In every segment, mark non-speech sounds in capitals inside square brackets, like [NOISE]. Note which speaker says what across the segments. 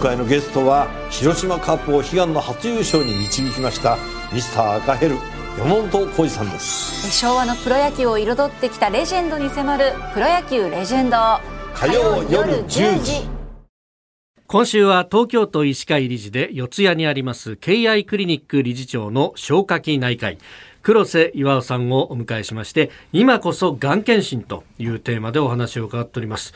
Speaker 1: 回のゲストは広島カップを悲願の初優勝に導きましたミスター赤ヘル山本浩二さんです。
Speaker 2: 昭和のプロ野球を彩ってきたレジェンドに迫る「プロ野球レジェンド」
Speaker 1: 火曜夜10時。
Speaker 3: 今週は東京都医師会理事で四谷にあります敬愛クリニック理事長の消化器内科医黒瀬岩さんをお迎えしまして今こそがん検診というテーマでお話を伺っております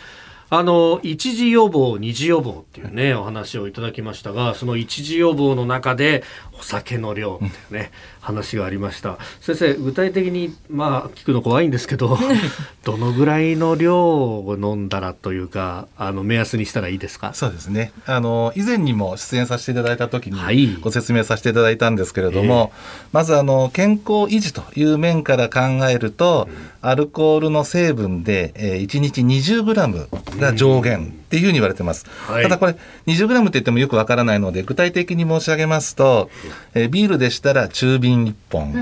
Speaker 3: あの一時予防二次予防っていうねお話をいただきましたがその一時予防の中でお酒の量っていうね、話がありました。先生具体的にまあ聞くの怖いんですけど [LAUGHS] どのぐらいの量を飲んだらというかあの目安にしたらいいですか？
Speaker 4: そうですね。あの以前にも出演させていただいた時
Speaker 3: はい。
Speaker 4: にご説明させていただいたんですけれども、まずあの健康維持という面から考えると、アルコールの成分で、えー、1日 20g が上限っていうふうに言われてます、
Speaker 3: はい。
Speaker 4: ただこれ 20g って言ってもよくわからないので具体的に申し上げますと、えービールでしたら中瓶1本、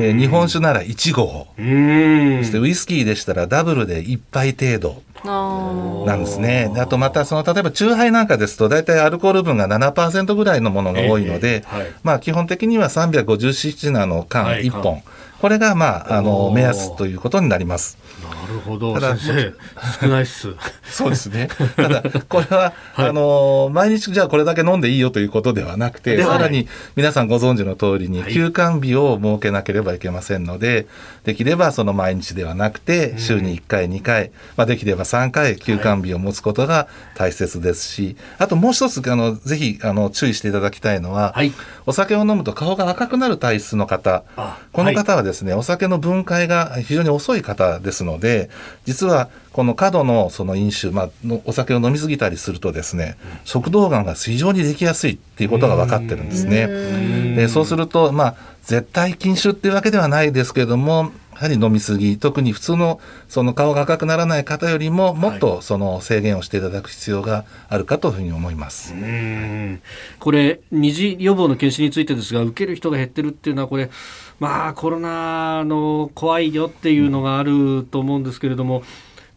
Speaker 4: えー日本酒なら1合、そしてウイスキーでしたらダブルで1杯程度。
Speaker 2: あ
Speaker 4: なんですね。であとまたその例えばチューハイなんかですと大体アルコール分が7%ぐらいのものが多いので、
Speaker 3: ええはい。
Speaker 4: まあ基本的には 350cc の缶
Speaker 3: はい
Speaker 4: 1本、これがまああ
Speaker 3: お
Speaker 4: の
Speaker 3: ー。
Speaker 4: 目安ということになります。
Speaker 3: なるほど。
Speaker 4: ただ
Speaker 3: 先生少ないっす。[LAUGHS]
Speaker 4: そうですね。ただこれは、
Speaker 3: はい。
Speaker 4: あの毎日じゃあこれだけ飲んでいいよということではなくて、さらに皆さんご存知の通りに
Speaker 3: はい。
Speaker 4: 休館日を設けなければいけませんので、できればその毎日ではなくて週に1回2回、まあできれば3回休館日を持つことが大切ですし、あともう一つあのぜひあの注意していただきたいのは、
Speaker 3: はい。
Speaker 4: お酒を飲むと顔が赤くなる体質の方。
Speaker 3: あ、
Speaker 4: この方はですね、お酒の分解が非常に遅い方ですので、実はこの過度のその飲酒、まあ、のお酒を飲み過ぎたりするとですね、食道がんが非常にできやすいっていうことが分かってるんですね。でそうすると、まあ、絶対禁酒っていうわけではないですけれども、やはり飲み過ぎ、特に普通のその顔が赤くならない方よりも、もっとその制限をしていただく必要があるかというふうに思います。
Speaker 3: うんこれ二次予防の検診についてですが受ける人が減ってるっていうのはこれまあコロナの怖いよっていうのがあると思うんですけれども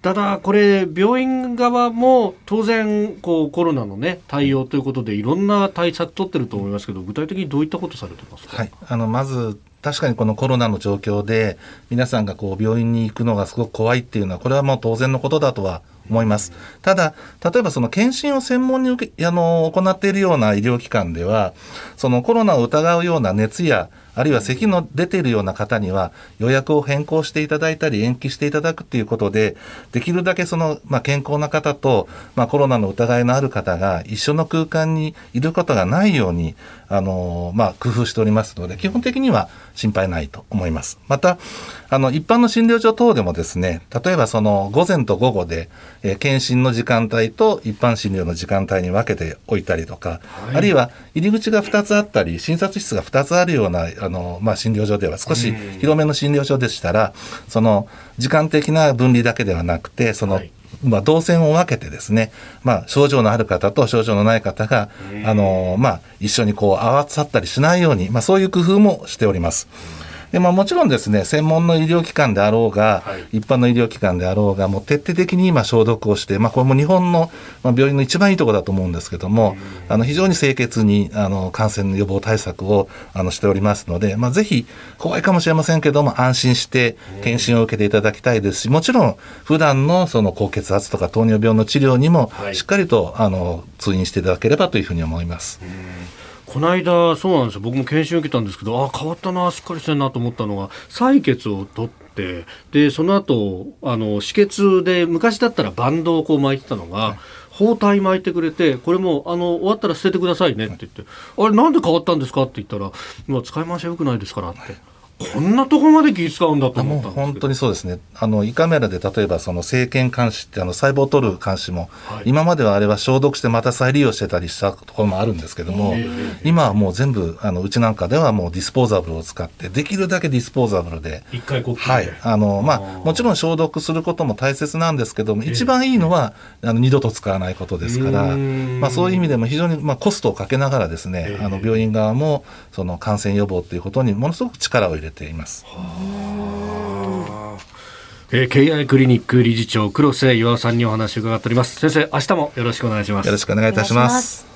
Speaker 3: ただこれ病院側も当然こうコロナのね対応ということでいろんな対策取ってると思いますけど具体的にどういったことされてますか、
Speaker 4: はい、あのまず確かにこのコロナの状況で皆さんがこう病院に行くのがすごく怖いっていうのはこれはもう当然のことだとは思います。ただ例えばその検診を専門に受けあの行っているような医療機関ではそのコロナを疑うような熱やあるいは咳の出ているような方には予約を変更していただいたり延期していただくということでできるだけその、まあ、健康な方と、まあ、コロナの疑いのある方が一緒の空間にいることがないようにあの、まあ、工夫しておりますので基本的には心配ないと思います。またあの一般の診療所等でもですね例えばその午前と午後で、えー検診の時間帯と一般診療の時間帯に分けておいたりとか、
Speaker 3: はい。
Speaker 4: あるいは入り口が2つあったり診察室が2つあるようなあの、まあ、診療所では少し広めの診療所でしたらその時間的な分離だけではなくてその、
Speaker 3: はい。
Speaker 4: まあ、動線を分けてですね、まあ、症状のある方と症状のない方が、あのまあ、一緒にこう合わさったりしないように、まあ、そういう工夫もしております。でまあ、もちろんですね専門の医療機関であろうが、
Speaker 3: はい。
Speaker 4: 一般の医療機関であろうがもう徹底的に今消毒をして、まあ、これも日本の、まあ、病院の一番いいところだと思うんですけども、あの非常に清潔にあの感染予防対策をあのしておりますので、まあ、ぜひ怖いかもしれませんけども安心して検診を受けていただきたいですしもちろん普段のその高血圧とか糖尿病の治療にも
Speaker 3: はい。
Speaker 4: しっかりとあの通院していただければというふうに思います。
Speaker 3: この間そうなんですよ。僕も検診受けたんですけどあ変わったなしっかりしてるなと思ったのが採血を取ってでその後あの止血で昔だったらバンドをこう巻いてたのが、包帯巻いてくれてこれもうあの終わったら捨ててくださいねって言って、あれなんで変わったんですかって言ったら今使い回しは良くないですからって、こんなとこまで気使うんだと思ったんですけど。
Speaker 4: 本当にそうですね。あの胃カメラで例えばその生検監視ってあの細胞を取る監視も、
Speaker 3: はい。
Speaker 4: 今まではあれは消毒してまた再利用してたりしたところもあるんですけども、今はもう全部あのうちなんかではもうディスポーザブルを使ってできるだけディスポーザブルで。
Speaker 3: 一回こっ
Speaker 4: はい、あのまあもちろん消毒することも大切なんですけども、一番いいのはあの二度と使わないことですから、まあ、そういう意味でも非常に、まあ、コストをかけながらですね、
Speaker 3: ええ。
Speaker 4: あの病院側もその感染予防ということにものすごく力を入れています。
Speaker 3: えー、KI クリニック理事長黒瀬岩尾さんにお話を伺っております。先生明日もよろしくお願いします。
Speaker 4: よろしくお願いいたします